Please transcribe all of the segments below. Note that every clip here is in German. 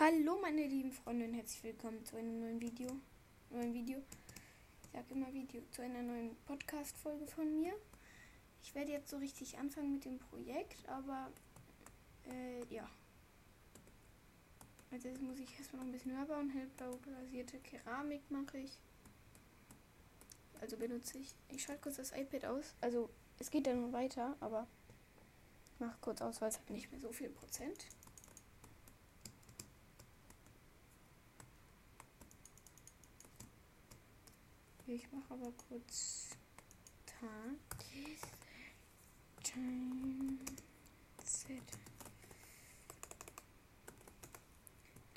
Hallo meine lieben Freunde und herzlich willkommen zu einem neuen Video. Neuen Video. Ich sage immer Video zu einer neuen Podcast-Folge von mir. Ich werde jetzt so richtig anfangen mit dem Projekt, aber äh, ja. Als erstes muss ich erstmal noch ein bisschen höher bauen. Hellblau glasierte Keramik mache ich. Also benutze ich. Ich schalte kurz das iPad aus. Also es geht dann noch weiter, aber ich mache kurz aus, weil es hat nicht mehr so viel Prozent. Ich mache aber kurz Tag. Time Set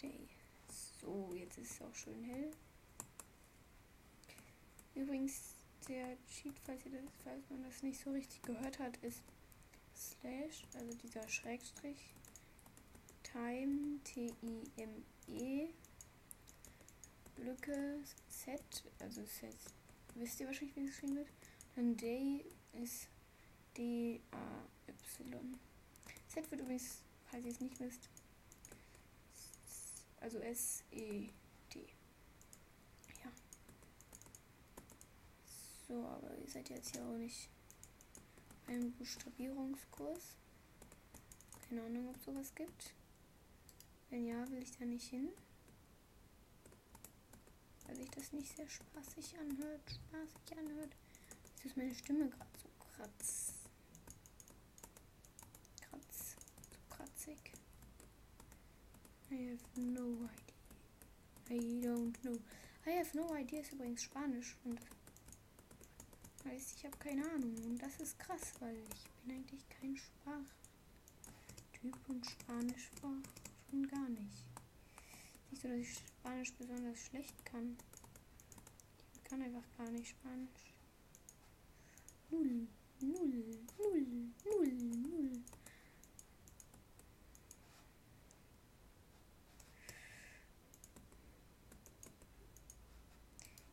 Day. So, jetzt ist es auch schön hell. Übrigens, der Cheat, falls, ihr das, falls man das nicht so richtig gehört hat, ist Slash, also dieser Schrägstrich, Time, T-I-M-E, Lücke Z, also Z, wisst ihr wahrscheinlich, wie es geschrieben wird. Dann Day ist D-A-Y. Z wird übrigens, falls ihr es nicht wisst, also S-E-D. Ja. So, aber ihr seid jetzt hier auch nicht beim Buchstabierungskurs. Keine Ahnung, ob sowas gibt. Wenn ja, will ich da nicht hin weil sich das nicht sehr spaßig anhört. Spaßig anhört. Jetzt ist meine Stimme gerade so kratz. Kratz. So kratzig. I have no idea. I don't know. I have no idea ist übrigens Spanisch und heißt, ich habe keine Ahnung. Und das ist krass, weil ich bin eigentlich kein Sprachtyp und Spanisch war schon gar nicht. Nicht so, dass ich Spanisch besonders schlecht kann. Ich kann einfach gar nicht Spanisch. Null, null, null, null, null.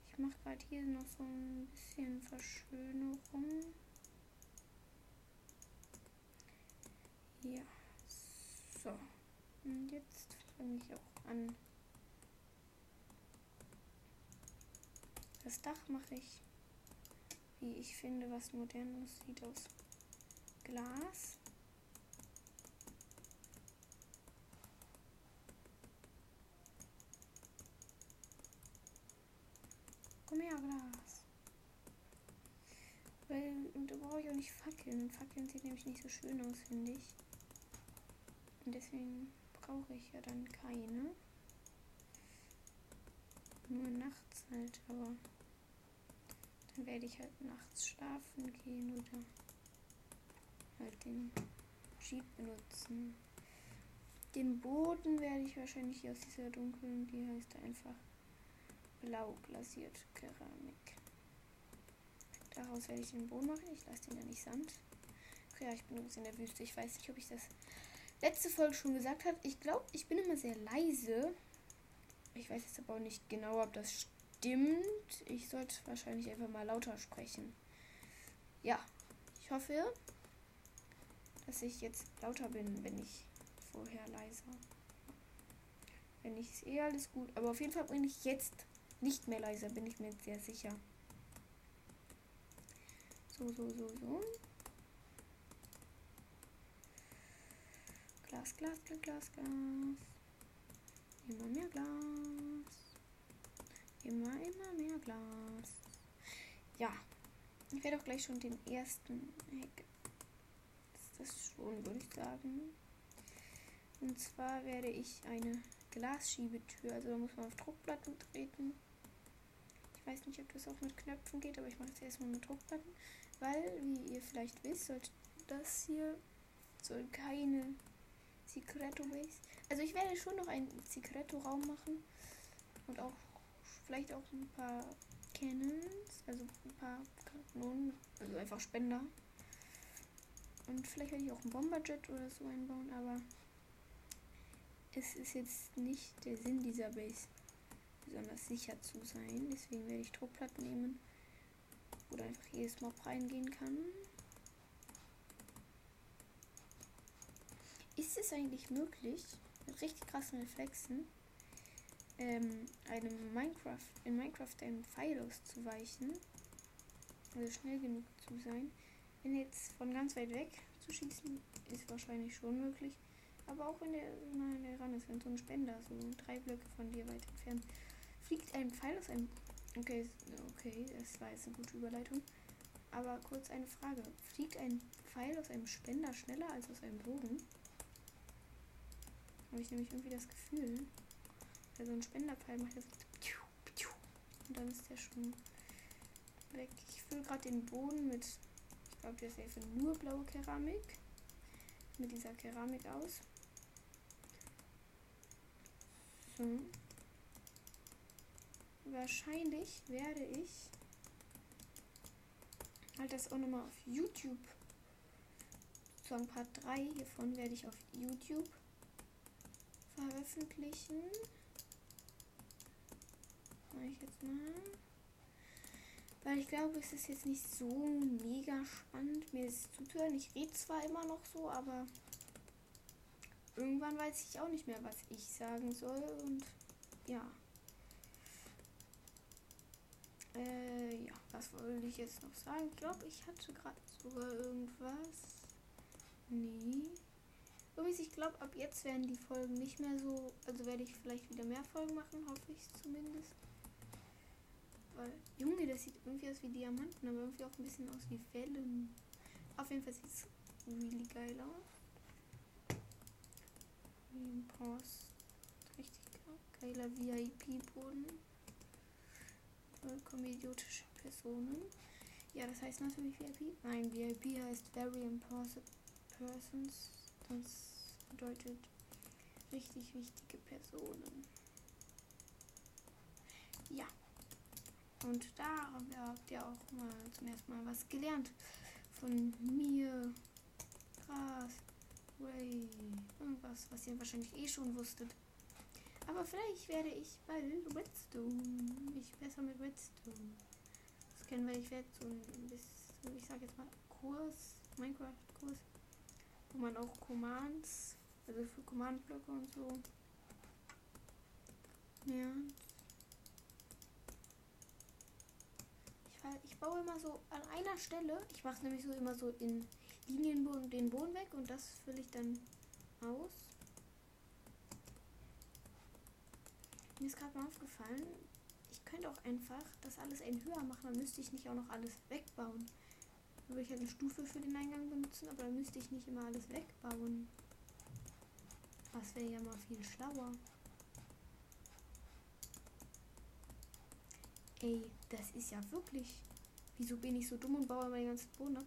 Ich mache gerade hier noch so ein bisschen Verschönerung. Ja, so. Und jetzt fange ich auch an. Das Dach mache ich, wie ich finde, was modern aussieht, aus Glas. Komm her, Glas. Weil, da brauche ich auch nicht Fackeln. Fackeln sieht nämlich nicht so schön aus, finde ich. Und deswegen brauche ich ja dann keine. Nur nachts halt, aber dann werde ich halt nachts schlafen gehen oder halt den Jeep benutzen. Den Boden werde ich wahrscheinlich aus dieser dunklen, die heißt einfach blau glasiert Keramik. Daraus werde ich den Boden machen. Ich lasse den ja nicht Sand. Ja, ich bin übrigens in der Wüste. Ich weiß nicht, ob ich das letzte Folge schon gesagt habe. Ich glaube, ich bin immer sehr leise. Ich weiß jetzt aber auch nicht genau, ob das stimmt. Ich sollte wahrscheinlich einfach mal lauter sprechen. Ja, ich hoffe, dass ich jetzt lauter bin, wenn ich vorher leiser. Wenn ich es eh alles gut. Aber auf jeden Fall bin ich jetzt nicht mehr leiser, bin ich mir sehr sicher. So, so, so, so. Glas, Glas, Glas, Glas, Glas. Immer mehr Glas. Immer, immer mehr Glas. Ja. Ich werde auch gleich schon den ersten Heck. Das ist schon, würde ich sagen. Und zwar werde ich eine Glasschiebetür, also da muss man auf Druckplatten treten. Ich weiß nicht, ob das auch mit Knöpfen geht, aber ich mache es erstmal mit Druckplatten. Weil, wie ihr vielleicht wisst, sollte das hier soll keine Secreto Base. Also ich werde schon noch einen Secreto-Raum machen. Und auch vielleicht auch ein paar Cannons. Also ein paar Kanonen. Also einfach Spender. Und vielleicht werde ich auch ein Bomberjet oder so einbauen, aber es ist jetzt nicht der Sinn dieser Base, besonders sicher zu sein. Deswegen werde ich Druckplatten nehmen, wo da einfach jedes Mob reingehen kann. Ist es eigentlich möglich, mit richtig krassen Reflexen ähm, einem Minecraft, in Minecraft einem Pfeil auszuweichen. Also schnell genug zu sein. Wenn jetzt von ganz weit weg zu schießen, ist wahrscheinlich schon möglich. Aber auch wenn der so nah ran ist, wenn so ein Spender so drei Blöcke von dir weit entfernt fliegt ein Pfeil aus einem. Okay, okay, das war jetzt eine gute Überleitung. Aber kurz eine Frage. Fliegt ein Pfeil aus einem Spender schneller als aus einem Bogen? Habe ich nämlich irgendwie das Gefühl. Also ein Spenderpfeil macht das. Und dann ist der schon weg. Ich fülle gerade den Boden mit. Ich glaube, der ist nur blaue Keramik. Mit dieser Keramik aus. So. Wahrscheinlich werde ich halt das auch nochmal auf YouTube. Sozusagen Part 3 hiervon werde ich auf YouTube veröffentlichen. Mach ich jetzt mal. Weil ich glaube, es ist jetzt nicht so mega spannend, mir das zuzuhören. Ich rede zwar immer noch so, aber irgendwann weiß ich auch nicht mehr, was ich sagen soll. Und ja. Äh, ja, was wollte ich jetzt noch sagen? Ich glaube, ich hatte gerade sogar irgendwas. Nee. Übrigens, ich glaube, ab jetzt werden die Folgen nicht mehr so. Also werde ich vielleicht wieder mehr Folgen machen, hoffe ich zumindest. Weil, Junge, das sieht irgendwie aus wie Diamanten, aber irgendwie auch ein bisschen aus wie Wellen. Auf jeden Fall sieht es really geil aus. Post. Richtig geiler VIP-Boden. Vollkommen idiotische Personen. Ja, das heißt natürlich VIP. Nein, VIP heißt Very Important Persons. Das bedeutet richtig wichtige Personen. Ja. Und da habt ihr auch mal zum ersten Mal was gelernt. Von mir. Krass. Ray. Irgendwas, was ihr wahrscheinlich eh schon wusstet. Aber vielleicht werde ich bald Redstone. Mich besser mit Redstone. Das kennen wir. Ich werde so ein bisschen, ich sag jetzt mal, Kurs, Minecraft-Kurs, wo man auch Commands, also für Command-Blöcke und so. Ja, ich baue immer so an einer Stelle. Ich mache nämlich so immer so in Linienboden den Boden weg und das fülle ich dann aus. Mir ist gerade mal aufgefallen, ich könnte auch einfach das alles ein höher machen, dann müsste ich nicht auch noch alles wegbauen. Dann würde ich halt eine Stufe für den Eingang benutzen, aber dann müsste ich nicht immer alles wegbauen. Das wäre ja mal viel schlauer. Ey, das ist ja wirklich. Wieso bin ich so dumm und baue meinen ganzen Boden ab?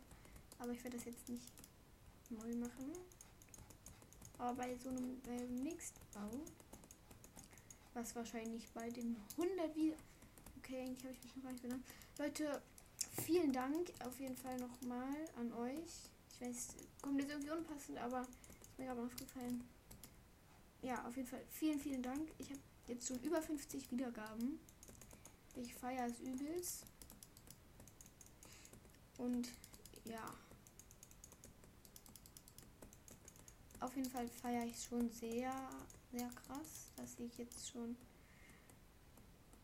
Aber ich werde das jetzt nicht neu machen. Aber bei so einem äh, nächsten Bau, was wahrscheinlich bei den 100 wieder. Okay, eigentlich habe ich mich noch gar nicht benannt. Leute, vielen Dank auf jeden Fall nochmal an euch. Ich weiß, kommt jetzt irgendwie unpassend, aber ist mir gerade aufgefallen. Ja, auf jeden Fall vielen, vielen Dank. Ich habe jetzt schon über 50 Wiedergaben. Ich feiere es übelst. Und ja. Auf jeden Fall feiere ich schon sehr, sehr krass, dass ich jetzt schon.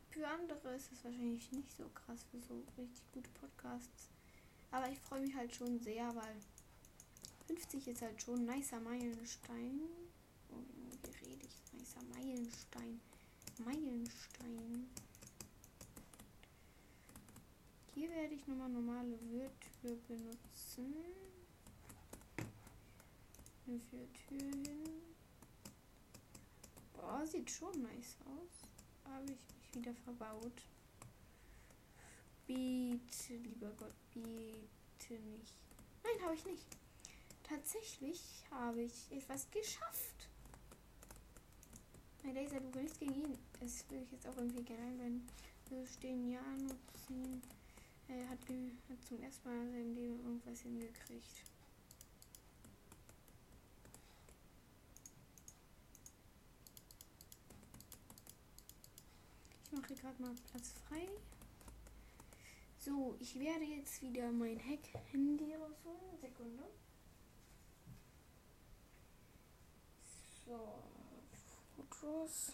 Für andere ist es wahrscheinlich nicht so krass für so richtig gute Podcasts. Aber ich freue mich halt schon sehr, weil 50 ist halt schon ein nicer Meilenstein. Oh, wie rede ich? Nicer Meilenstein. Meilenstein. Hier werde ich nochmal normale Würtür benutzen. Für Tür hin. Boah, sieht schon nice aus. Habe ich mich wieder verbaut. Bitte, lieber Gott, bitte nicht. Nein, habe ich nicht. Tatsächlich habe ich etwas geschafft. Mein Laser, du nichts gegen ihn. Das will ich jetzt auch irgendwie gerne wenn Wir stehen ja nur ziehen. Er hat, hat zum ersten Mal in seinem Leben irgendwas hingekriegt. Ich mache gerade mal Platz frei. So, ich werde jetzt wieder mein Hack-Handy rausholen. Sekunde. So, groß.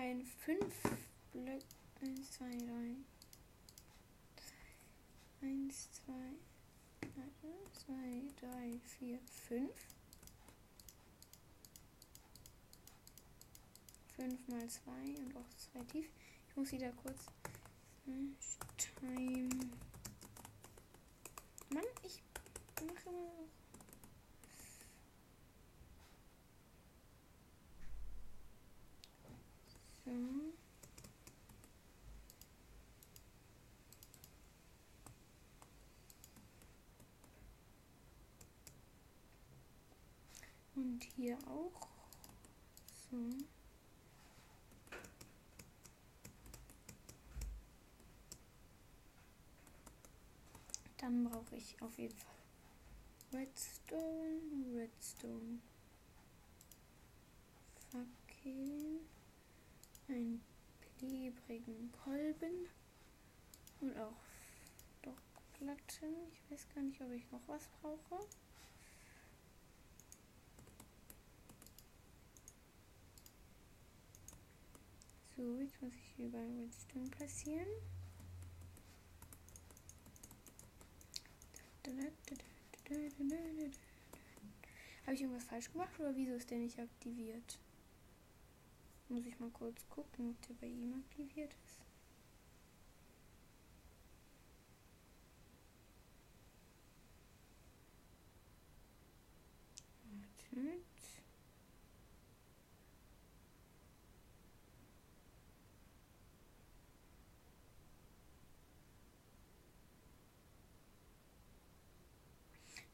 Ein 5 Blöcke. 1, 2, 3. 1, 2, 2, 3, 4, 5. 5 mal 2 und auch 2 tief. Ich muss wieder kurz. Time. Mann, ich mache immer noch. So. Und hier auch. So. Dann brauche ich auf jeden Fall Redstone, Redstone, Fackel, einen klebrigen Kolben und auch Stockplatten. Ich weiß gar nicht, ob ich noch was brauche. So, jetzt muss ich überall Redstone platzieren. Habe ich irgendwas falsch gemacht oder wieso ist der nicht aktiviert? Muss ich mal kurz gucken, ob der bei ihm aktiviert ist. Wartet.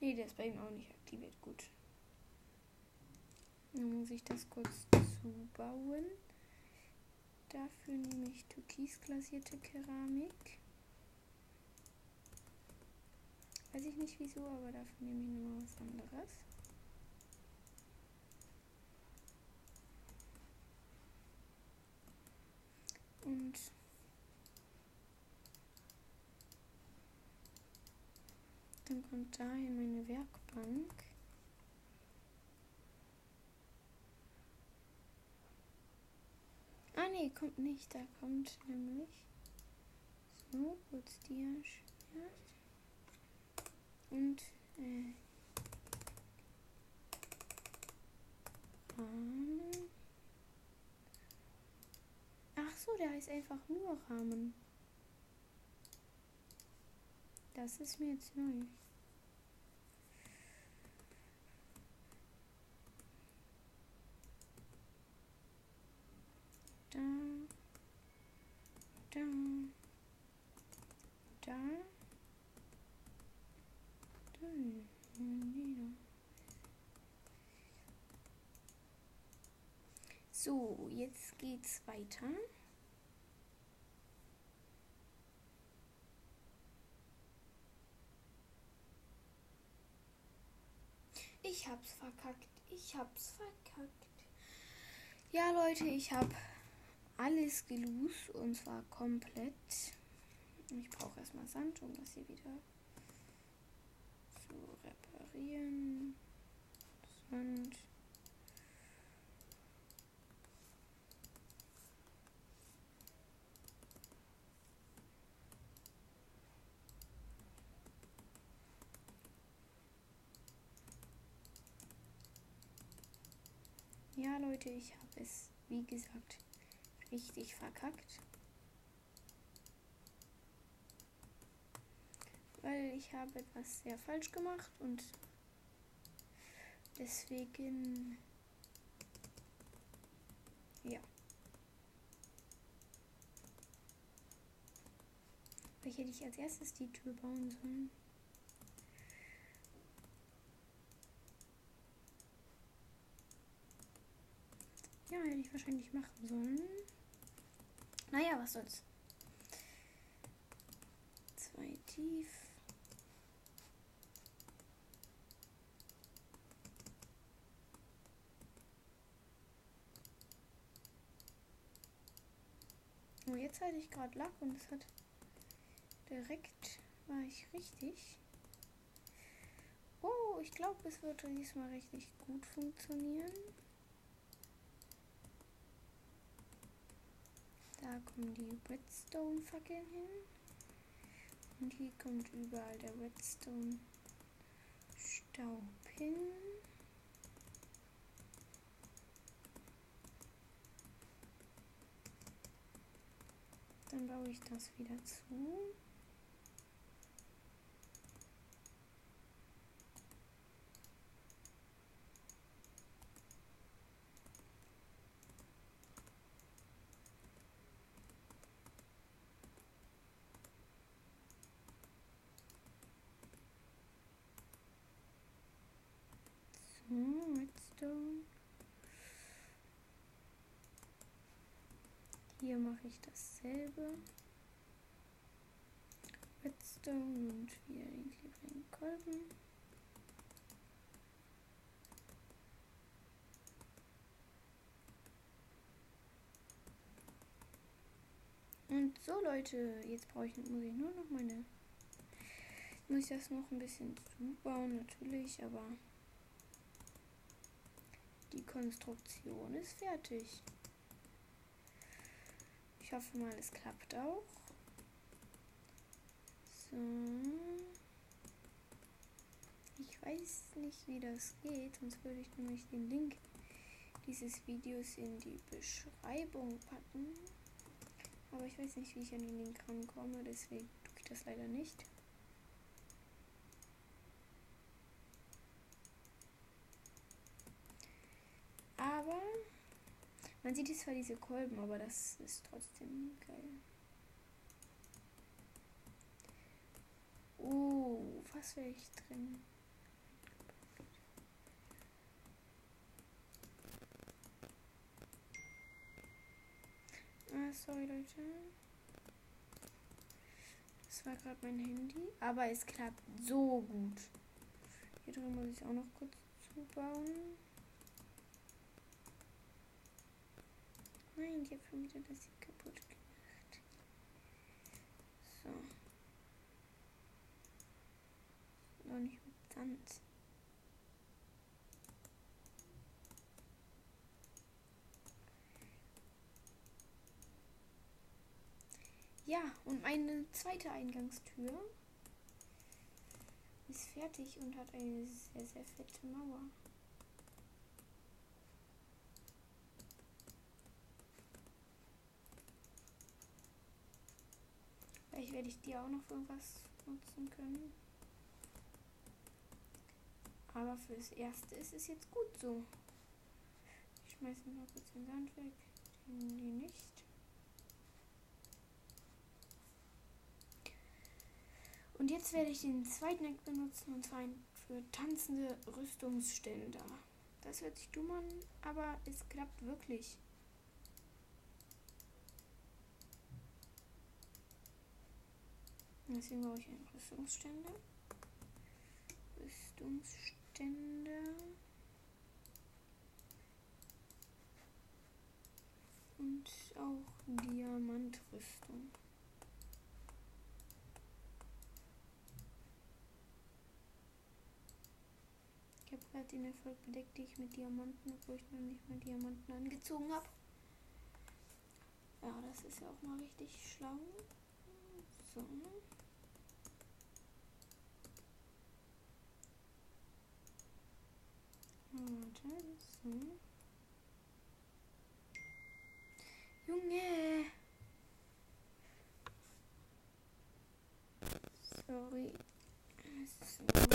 Nee, der ist bei ihm auch nicht aktiviert. Gut. Dann muss ich das kurz zubauen. Dafür nehme ich türkisglasierte Keramik. Weiß ich nicht wieso, aber dafür nehme ich nochmal was anderes. Und Dann kommt dahin meine Werkbank. Ah nee, kommt nicht. Da kommt nämlich so kurz Diaschwert und äh, Rahmen. Ach so, der heißt einfach nur Rahmen. Das ist mir jetzt neu. Da. Da. Da. Da. So, jetzt geht's weiter. Ich hab's verkackt. Ich hab's verkackt. Ja, Leute, ich hab alles gelost und zwar komplett. Ich brauche erstmal Sand, um das hier wieder zu reparieren. Sand. Ja, Leute, ich habe es, wie gesagt, richtig verkackt. Weil ich habe etwas sehr falsch gemacht und deswegen ja. Welche hätte ich als erstes die Tür bauen sollen? Ja, hätte ich wahrscheinlich machen sollen. Naja, was soll's. Zwei tief. Oh, jetzt hatte ich gerade Lack und es hat direkt war ich richtig. Oh, ich glaube, es wird diesmal richtig gut funktionieren. Da kommen die Redstone-Fackeln hin. Und hier kommt überall der Redstone-Staub hin. Dann baue ich das wieder zu. Hier mache ich dasselbe. Redstone und wieder den klebrigen Kolben. Und so Leute, jetzt brauche ich, muss ich nur noch meine. Muss ich das noch ein bisschen zubauen, natürlich, aber die Konstruktion ist fertig. Ich hoffe mal, es klappt auch. So. Ich weiß nicht, wie das geht, sonst würde ich nämlich den Link dieses Videos in die Beschreibung packen. Aber ich weiß nicht, wie ich an den Link rankomme, deswegen tue ich das leider nicht. Aber man sieht zwar diese Kolben, aber das ist trotzdem geil. Oh, was wäre ich drin? Ah, sorry Leute. Das war gerade mein Handy. Aber es klappt so gut. Hier drin muss ich auch noch kurz zubauen. Nein, die haben wieder das hier kaputt gemacht. So. Noch nicht mit Sand. Ja, und meine zweite Eingangstür ist fertig und hat eine sehr, sehr fette Mauer. Vielleicht werde ich die auch noch für irgendwas nutzen können. Aber fürs Erste ist es jetzt gut so. Ich schmeiße mal kurz den Sand weg. Den die nicht. Und jetzt werde ich den zweiten Eck benutzen und zwar für tanzende Rüstungsständer. Das hört sich dumm an, aber es klappt wirklich. Deswegen brauche ich einen Rüstungsständer. Rüstungsständer. Und auch Diamantrüstung. Ich habe gerade den Erfolg bedeckt, die ich mit Diamanten, obwohl ich noch nicht mal Diamanten angezogen habe. Ja, das ist ja auch mal richtig schlau. So. Warte, so. Junge! Sorry. So.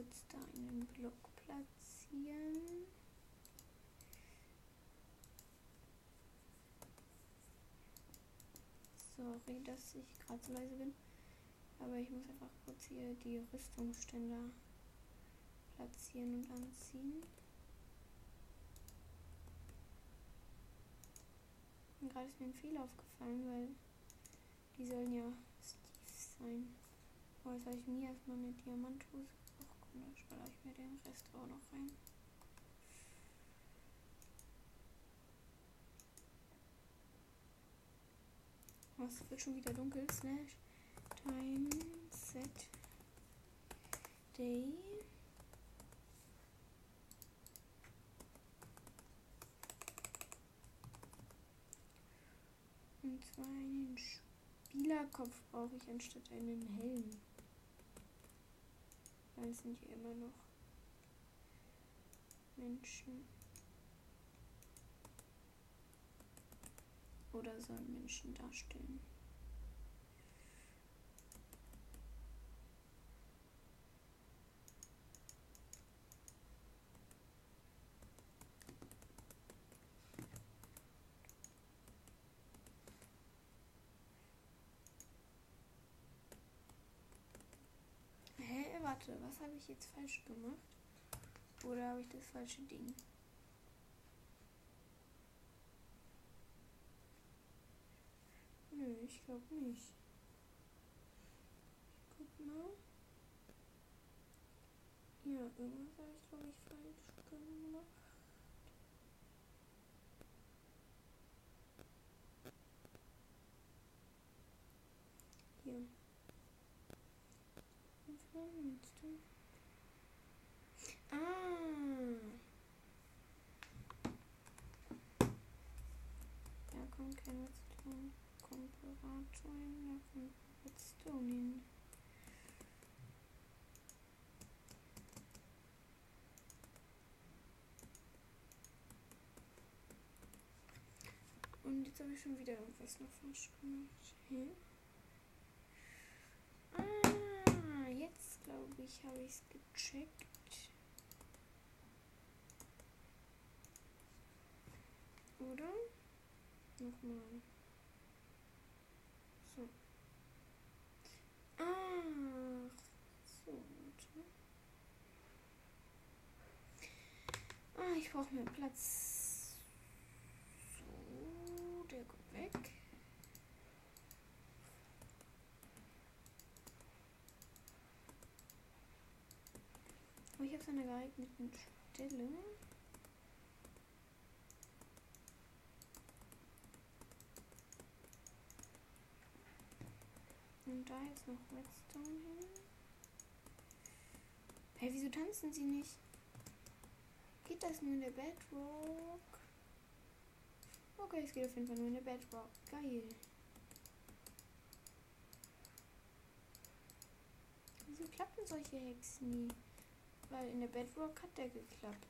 Kurz da einen Block platzieren. Sorry, dass ich gerade so leise bin. Aber ich muss einfach kurz hier die Rüstungsständer platzieren und anziehen. Und gerade ist mir ein Fehler aufgefallen, weil die sollen ja Steve sein. Oh, jetzt habe ich mir erstmal eine Diamanthose. Komm, dann schnaller ich mir den Rest auch noch rein. Oh, es wird schon wieder dunkel. Slash time set day. Und zwar einen Spielerkopf brauche ich anstatt einen Helm. Weil sind hier immer noch Menschen. Oder sollen Menschen darstellen. Hä, warte, was habe ich jetzt falsch gemacht? Oder habe ich das falsche Ding? Nö, ich glaube nicht. Ich guck mal. Ja, irgendwas habe ich glaube ich falsch gemacht. Hier. Was meinst du? Ah. Da kommt kein Redstone. Komparator hin, da kommt Redstone hin. Und jetzt habe ich schon wieder irgendwas noch falsch gemacht. Hä? Ah, jetzt glaube ich, habe ich es gecheckt. Oder? Nochmal. So. Ach, so. warte. Ah, ich brauche mehr Platz. So, der kommt weg. Oh, ich habe so eine geeignete Stelle. Und da jetzt noch Redstone hin. Hey, wieso tanzen sie nicht? Geht das nur in der Bedrock? Okay, es geht auf jeden Fall nur in der Bedrock. Geil. Wieso klappen solche Hacks nie? Weil in der Bedrock hat der geklappt.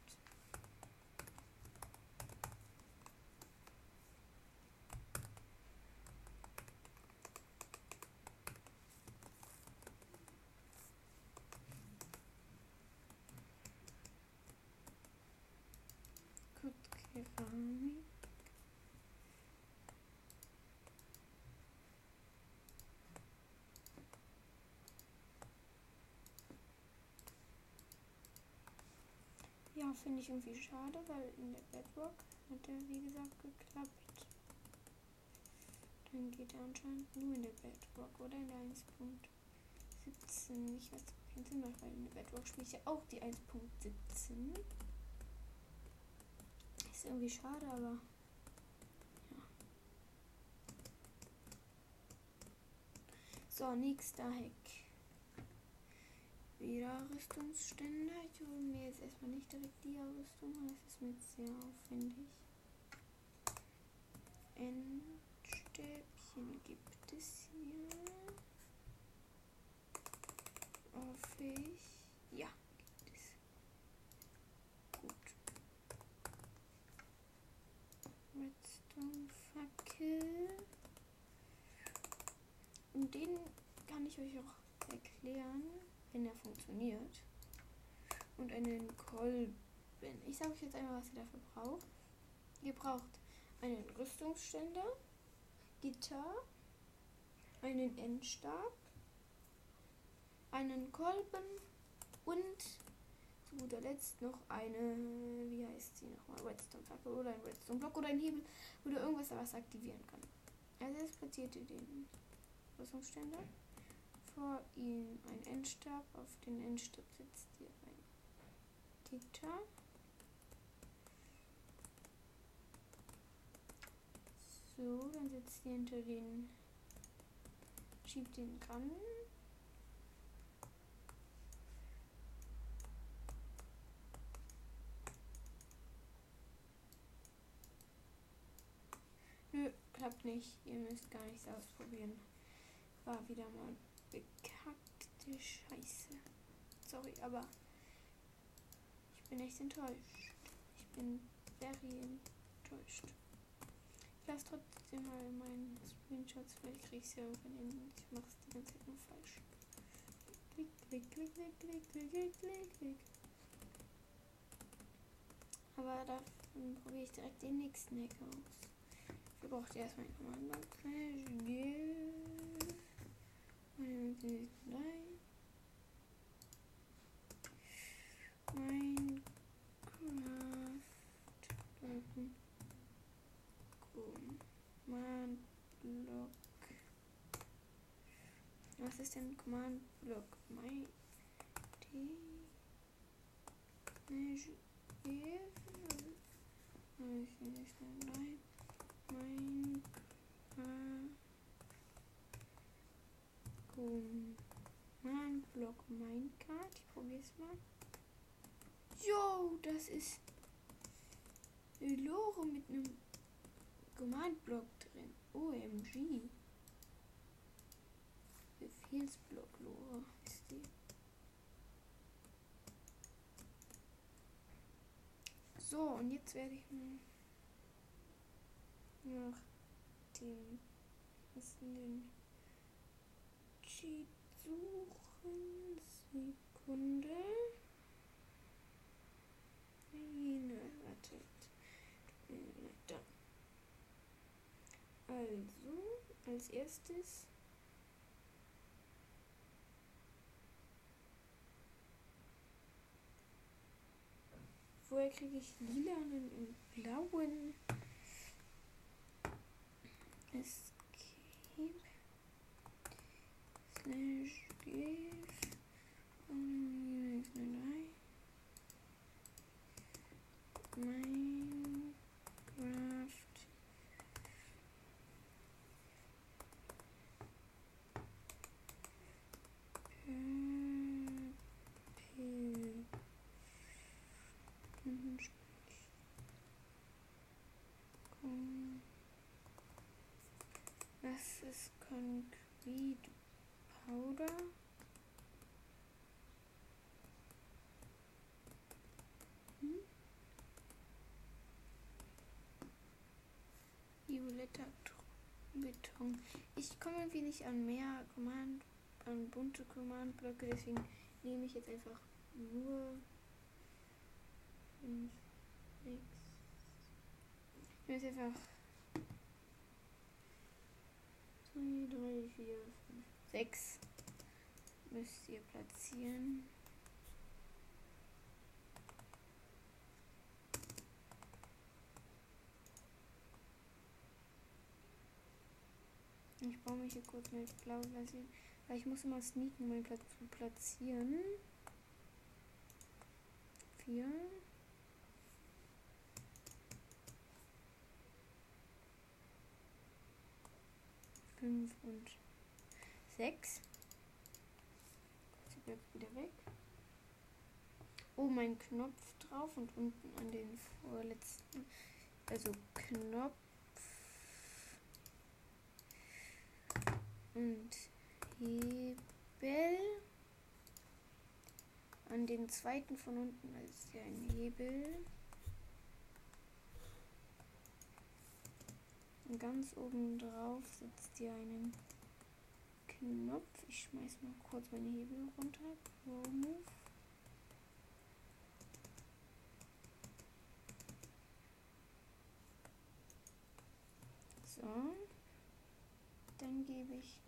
Gut, Keramik. Finde ich irgendwie schade, weil in der Bedrock hat er wie gesagt geklappt. Dann geht er anscheinend nur in der Bedrock oder in der 1.17. Ich weiß keinen Sinn macht, weil in der Bedrock spiele ich ja auch die 1.17. Ist irgendwie schade, aber ja. So, nächster Hack. Wieder Rüstungsständer. Ich hole mir jetzt erstmal nicht direkt die Rüstung, weil das ist mir sehr aufwendig. Endstäbchen gibt es hier. Hoffe ich. Ja, gibt es. Gut. Redstone Fackel. Und den kann ich euch auch erklären wenn er funktioniert. Und einen Kolben. Ich sage euch jetzt einmal, was ihr dafür braucht. Ihr braucht einen Rüstungsständer, Gitter, einen Endstab, einen Kolben und zu guter Letzt noch eine, wie heißt sie nochmal, Redstone-Fackel oder ein Redstone-Block oder ein Hebel oder irgendwas, was aktivieren kann. Also jetzt platziert ihr den Rüstungsständer vor ihm ein Endstab. Auf den Endstab setzt ihr ein Gitter. So, dann setzt ihr hinter den. Schiebt den ran. Nö, klappt nicht. Ihr müsst gar nichts ausprobieren. War wieder mal bekackte Scheiße. Sorry, aber ich bin echt enttäuscht. Ich bin very enttäuscht. Ich lasse trotzdem mal meinen Screenshots. Vielleicht kriege ich es ja irgendwann hin. Ich mache es die ganze Zeit nur falsch. Klick, klick, klick, klick, klick, klick, klick, klick, klick. Aber davon probiere ich direkt den nächsten Hack aus. Wir braucht erstmal ein Kommando. Minecraft. Command Block. Was ist denn Command Block? My T. Slash Nein. Mein Block Minecart. Ich probier's mal. Jo, das ist Lore mit einem Command Block drin. OMG. Befehlsblock Lore ist die. So, und jetzt werde ich mal nach dem passenden Cheat suchen. Sekunde. Nein, wartet. Da. Also, als erstes Woher kriege ich lilanen und blauen? escape slash give Minecraft Das ist Concrete Powder. Hm? Violetter Beton. Ich komme irgendwie nicht an mehr Command, an bunte Command-Blöcke, deswegen nehme ich jetzt einfach nur 5, 6. Ich nehme jetzt einfach 2, 3, 4, 5, 6 müsst ihr platzieren. Ich baue mich hier kurz mit blau lassen, weil ich muss immer sneaken, meinen Platz zu platzieren. 4 5 und 6. Bleibt wieder weg. Oh, mein Knopf drauf und unten an den vorletzten. Also Knopf und Hebel. An den zweiten von unten ist ja ein Hebel. Und ganz oben drauf sitzt ihr einen Knopf. Ich schmeiß mal kurz meine Hebel runter. Move. So. Dann gebe ich.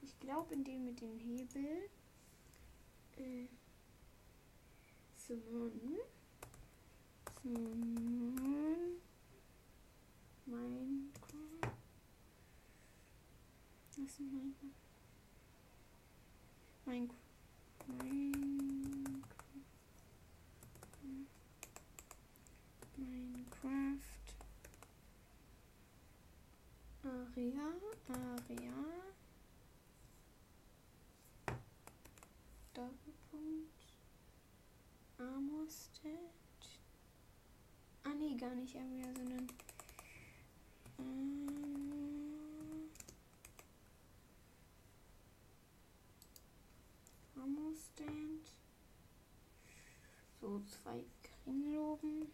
Ich glaube, in dem mit dem Hebel. Äh, Simon. Simon. Minecraft. Was ist Minecraft? Minecraft. Minecraft. Aria, Aria. Doppelpunkt. Amostet. Ah nee, gar nicht Area, sondern ähm, Ammostand. So, zwei Kringloben.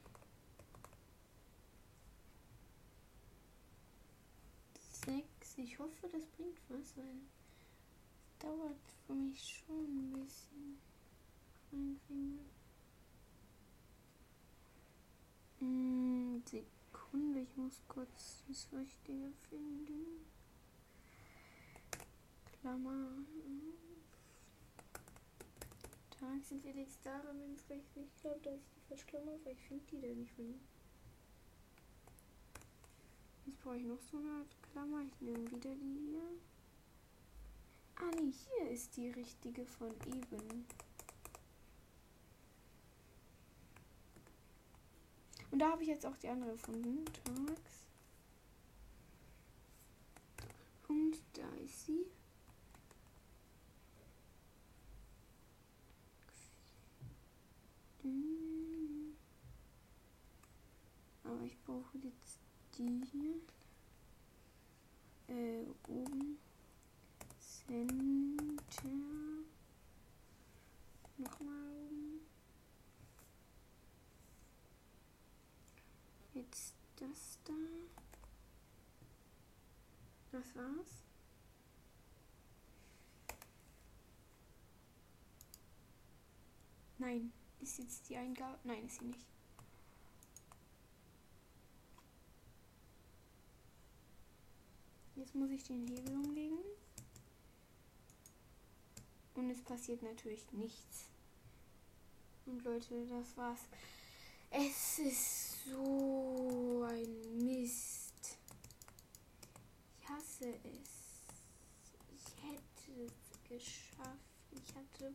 Sechs. Ich hoffe, das bringt was, weil es dauert für mich schon ein bisschen. Mm, Sekunde, ich muss kurz das Richtige finden. Klammer. Tag sind wir nichts daran, wenn es gleich nicht klappt, dass ich die falsch klammer, weil ich finde die da nicht von. Jetzt brauche ich noch so eine Klammer. Ich nehme wieder die hier. Ah nee, hier ist die richtige von eben. Und da habe ich jetzt auch die andere gefunden. Tags. Und da ist sie. Aber ich brauche jetzt die hier. Äh, oben. Center. Nochmal oben. Jetzt das da. Das war's. Nein, ist jetzt die Eingabe. Nein, ist sie nicht. Jetzt muss ich den Hebel umlegen. Und es passiert natürlich nichts. Und Leute, das war's. Es ist so ein Mist. Ich hasse es. Ich hätte es geschafft. Ich hatte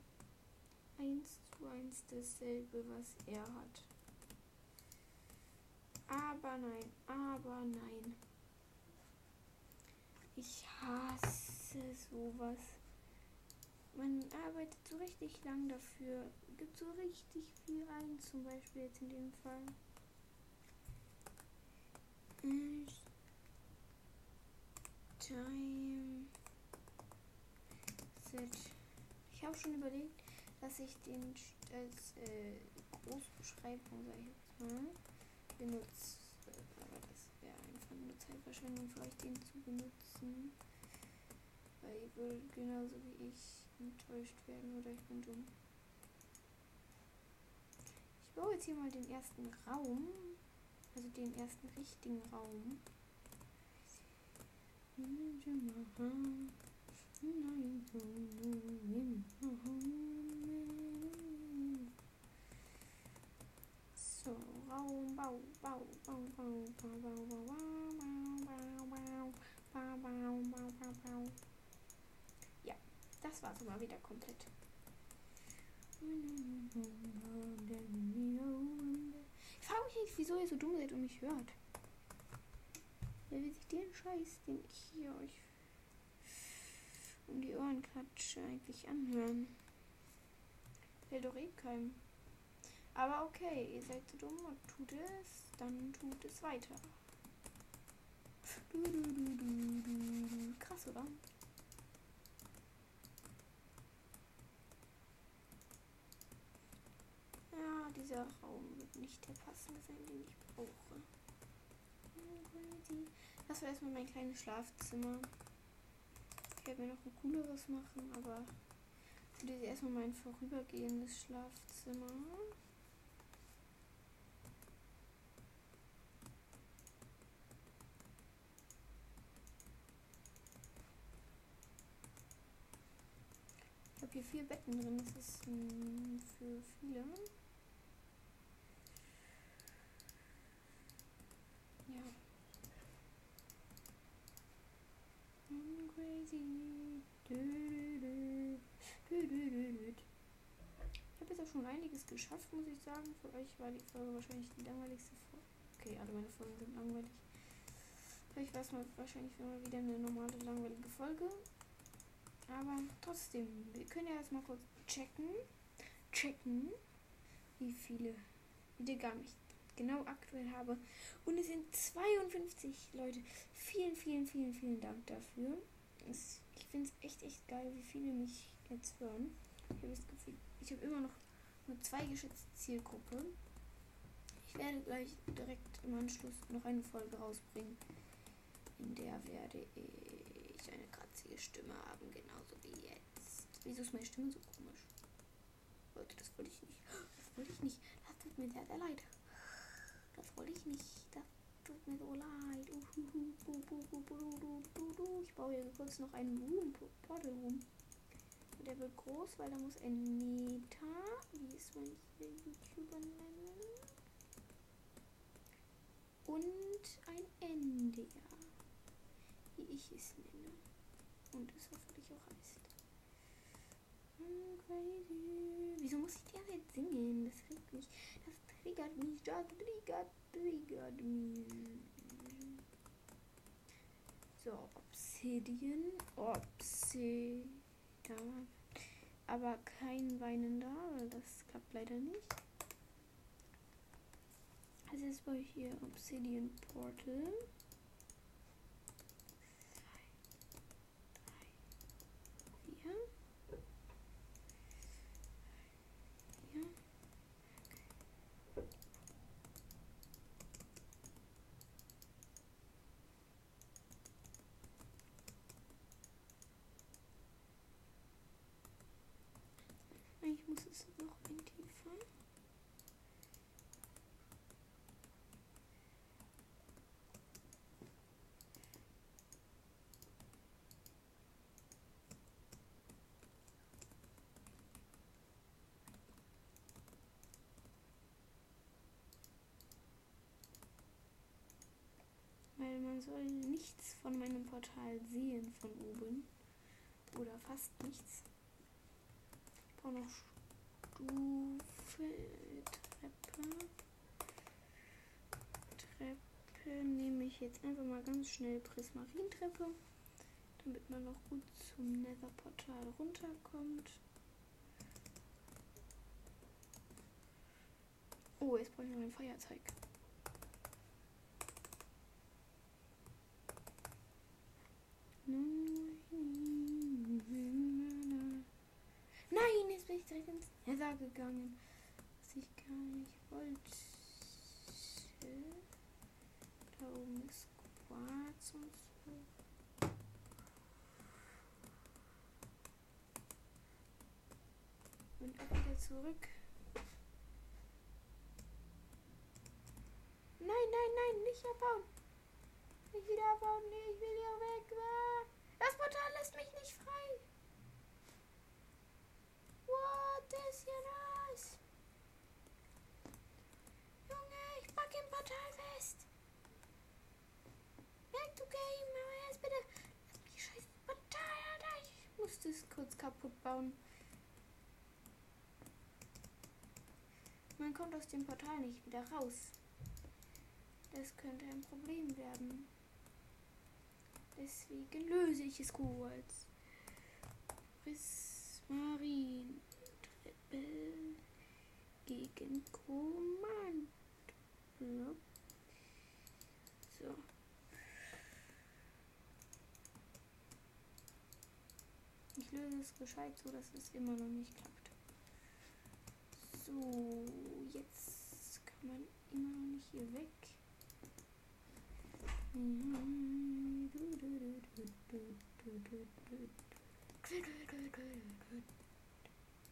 eins eins dasselbe, was er hat. Aber nein, aber nein. Ich hasse sowas. Man arbeitet so richtig lang dafür, gibt so richtig viel ein, zum Beispiel jetzt in dem Fall. Time Set. Ich habe schon überlegt, dass ich den als äh, Großbeschreibung, sag ich jetzt mal, benutze. Aber das wäre einfach nur Zeitverschwendung für euch, den zu benutzen. Weil ihr würdet genauso wie ich enttäuscht werden oder ich bin dumm. Ich baue jetzt hier mal den ersten Raum. Also den ersten richtigen Raum. So, Raum, Bau, Bau, Bau, Ja, das war so mal wieder komplett. Ich frage mich nicht, wieso ihr so dumm seid und mich hört. Wer will sich den Scheiß, den ich hier euch um die Ohren klatsche, eigentlich anhören? Will doch eh keinem. Aber okay, ihr seid so dumm und tut es, dann tut es weiter. Du, Krass, oder? Ja, dieser Raum wird nicht der passende sein, den ich brauche. Das war erstmal mein kleines Schlafzimmer. Ich werde mir noch ein cooleres machen, aber das ist erstmal mein vorübergehendes Schlafzimmer. okay, vier Betten drin. Das ist hm, für viele. Ja. I'm crazy. Ich habe jetzt auch schon einiges geschafft, muss ich sagen. Für euch war die Folge wahrscheinlich die langweiligste Folge. Okay, alle meine Folgen sind langweilig. Für euch war es mal wahrscheinlich mal wieder eine normale, langweilige Folge. Aber trotzdem, wir können ja erstmal kurz checken. Checken, wie viele Wiedergaben ich genau aktuell habe. Und es sind 52 Leute. Vielen, vielen, vielen, vielen Dank dafür. Ich finde es echt, echt geil, wie viele mich jetzt hören. Ich habe das Gefühl, ich habe immer noch nur zwei geschätzte Zielgruppe. Ich werde gleich direkt im Anschluss noch eine Folge rausbringen. In der werde ich eine kratzige Stimme haben, genauso wie jetzt. Wieso ist meine Stimme so komisch? Leute, das wollte ich nicht. Das wollte ich nicht. Das tut mir sehr, sehr leid. Das wollte ich nicht. Das tut mir so leid. Ich baue hier kurz noch einen Room, Portal Room. Der wird groß, weil da muss ein Meta, wie ist man hier YouTuber nennen, und ein NDR, wie ich es nenne. Und es hoffentlich auch heißt. Hm, crazy. Wieso muss ich die jetzt singen? Das regt mich. Das triggert mich. Das triggert, triggert mich. So, Obsidian. Obsidian. Aber kein Weinender, weil das klappt leider nicht. Also jetzt war hier Obsidian Portal. Ich muss es noch ein tiefer. Weil man soll nichts von meinem Portal sehen von oben. Oder fast nichts brauche noch Stufe, Treppe. Treppe nehme ich jetzt einfach mal ganz schnell Prismarintreppe, damit man noch gut zum Nether-Portal runterkommt. Oh, jetzt brauche ich noch ein Feuerzeug. Direkt ins Nether gegangen. Was ich gar nicht wollte. Da oben ist Quarz und so. Und ab wieder zurück. Nein, nein, nein, nicht abbauen. Nicht wieder abbauen. Nee, ich will hier weg. Das Portal lässt mich nicht frei. What ist hier los? Junge, ich pack im Portal fest. Back to game, aber jetzt bitte. Lass mich scheiß Portal, Alter. Ich musste es kurz kaputt bauen. Man kommt aus dem Portal nicht wieder raus. Das könnte ein Problem werden. Deswegen löse ich es kurz. Bis Marin. Treppe gegen Kommando. So. Ich löse es gescheit so, dass es immer noch nicht klappt. So, jetzt kann man immer noch nicht hier weg.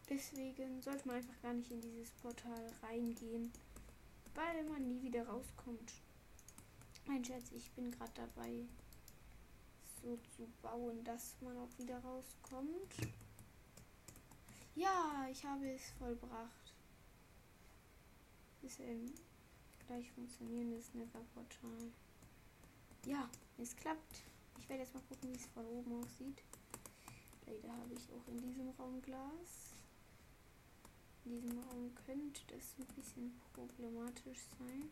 Deswegen sollte man einfach gar nicht in dieses Portal reingehen, weil man nie wieder rauskommt. Mein Schatz, ich bin gerade dabei, so zu bauen, dass man auch wieder rauskommt. Ja, ich habe es vollbracht. Ist ein gleich funktionierendes Nether-Portal. Ja, es klappt. Ich werde jetzt mal gucken, wie es von oben aussieht. Leider habe ich auch in diesem Raum Glas. In diesem Raum könnte das ein bisschen problematisch sein.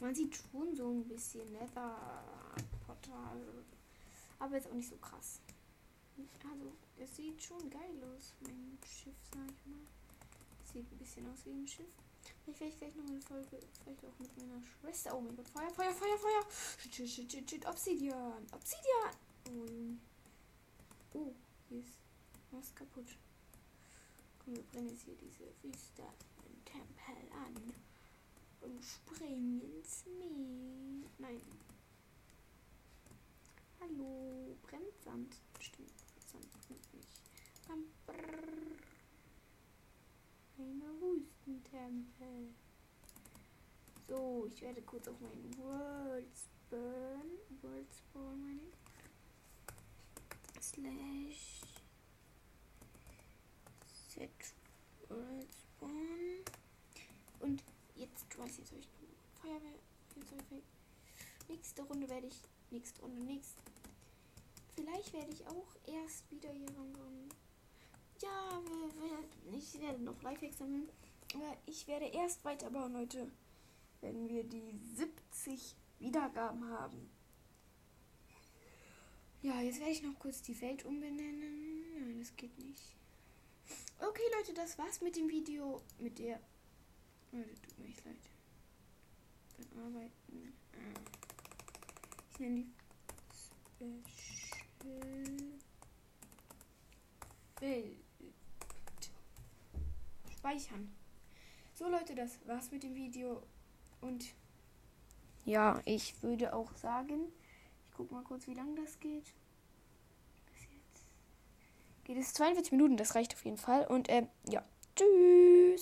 Man sieht schon so ein bisschen Nether-Portal. Aber ist auch nicht so krass. Also, es sieht schon geil aus, mein Schiff, sag ich mal. Sieht ein bisschen aus wie ein Schiff. Vielleicht werde ich gleich noch eine Folge, vielleicht auch mit meiner Schwester. Oh mein Gott, Feuer, Feuer, Feuer, Feuer. Shit, shit, shit, shit, shit. Obsidian, Obsidian. Oh, oh, hier ist was kaputt. Komm, wir brennen jetzt hier diese Wüste im Tempel an. Und springen ins Meer. Nein. Hallo, brennt Sand. Stimmt, Sand brennt nicht. Bam, brrr. Eine Wüstentempel. So, ich werde kurz auf meinen World Spawn. World Spawn meine ich. Slash set World Spawn. Und jetzt weiß ich, ich Feuerwehr. Feuerwehr. Nächste Runde werde ich. Nächste Runde, nächste. Vielleicht werde ich auch erst wieder hier rankommen. Ja, ich werde noch Lifehacks sammeln. Ich werde erst weiterbauen, Leute. Wenn wir die 70 Wiedergaben haben. Ja, jetzt werde ich noch kurz die Welt umbenennen. Nein, das geht nicht. Okay, Leute, das war's mit dem Video. Mit der. Leute, tut mir echt leid. Bearbeiten. Ich nenne die Special Welt. Speichern. So, Leute, das war's mit dem Video. Und ja, ich würde auch sagen, ich guck mal kurz, wie lange das geht. Bis jetzt geht es 42 Minuten, das reicht auf jeden Fall. Und ähm, ja, tschüss.